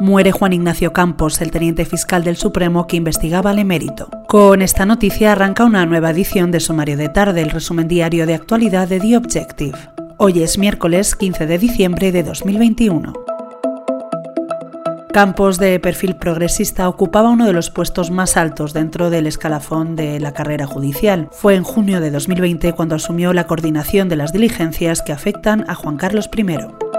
Muere Juan Ignacio Campos, el teniente fiscal del Supremo que investigaba al emérito. Con esta noticia arranca una nueva edición de Sumario de Tarde, el resumen diario de actualidad de The Objective. Hoy es miércoles 15 de diciembre de 2021. Campos, de perfil progresista, ocupaba uno de los puestos más altos dentro del escalafón de la carrera judicial. Fue en junio de 2020 cuando asumió la coordinación de las diligencias que afectan a Juan Carlos I.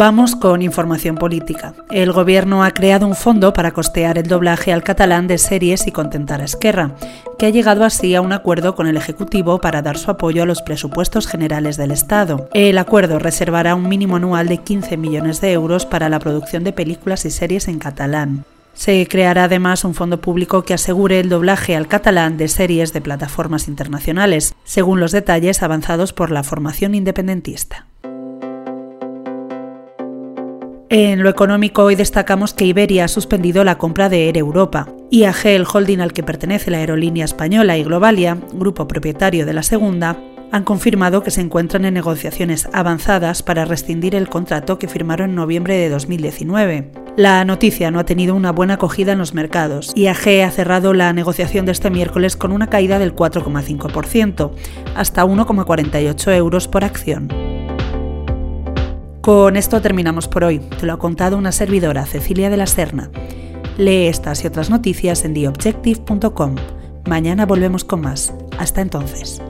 Vamos con información política. El Gobierno ha creado un fondo para costear el doblaje al catalán de series y contentar a Esquerra, que ha llegado así a un acuerdo con el Ejecutivo para dar su apoyo a los presupuestos generales del Estado. El acuerdo reservará un mínimo anual de 15 millones de euros para la producción de películas y series en catalán. Se creará además un fondo público que asegure el doblaje al catalán de series de plataformas internacionales, según los detalles avanzados por la formación independentista. En lo económico hoy destacamos que Iberia ha suspendido la compra de Air Europa. IAG, el holding al que pertenece la aerolínea española y Globalia, grupo propietario de la segunda, han confirmado que se encuentran en negociaciones avanzadas para rescindir el contrato que firmaron en noviembre de 2019. La noticia no ha tenido una buena acogida en los mercados. IAG ha cerrado la negociación de este miércoles con una caída del 4,5%, hasta 1,48 euros por acción. Con esto terminamos por hoy. Te lo ha contado una servidora, Cecilia de la Serna. Lee estas y otras noticias en theobjective.com. Mañana volvemos con más. Hasta entonces.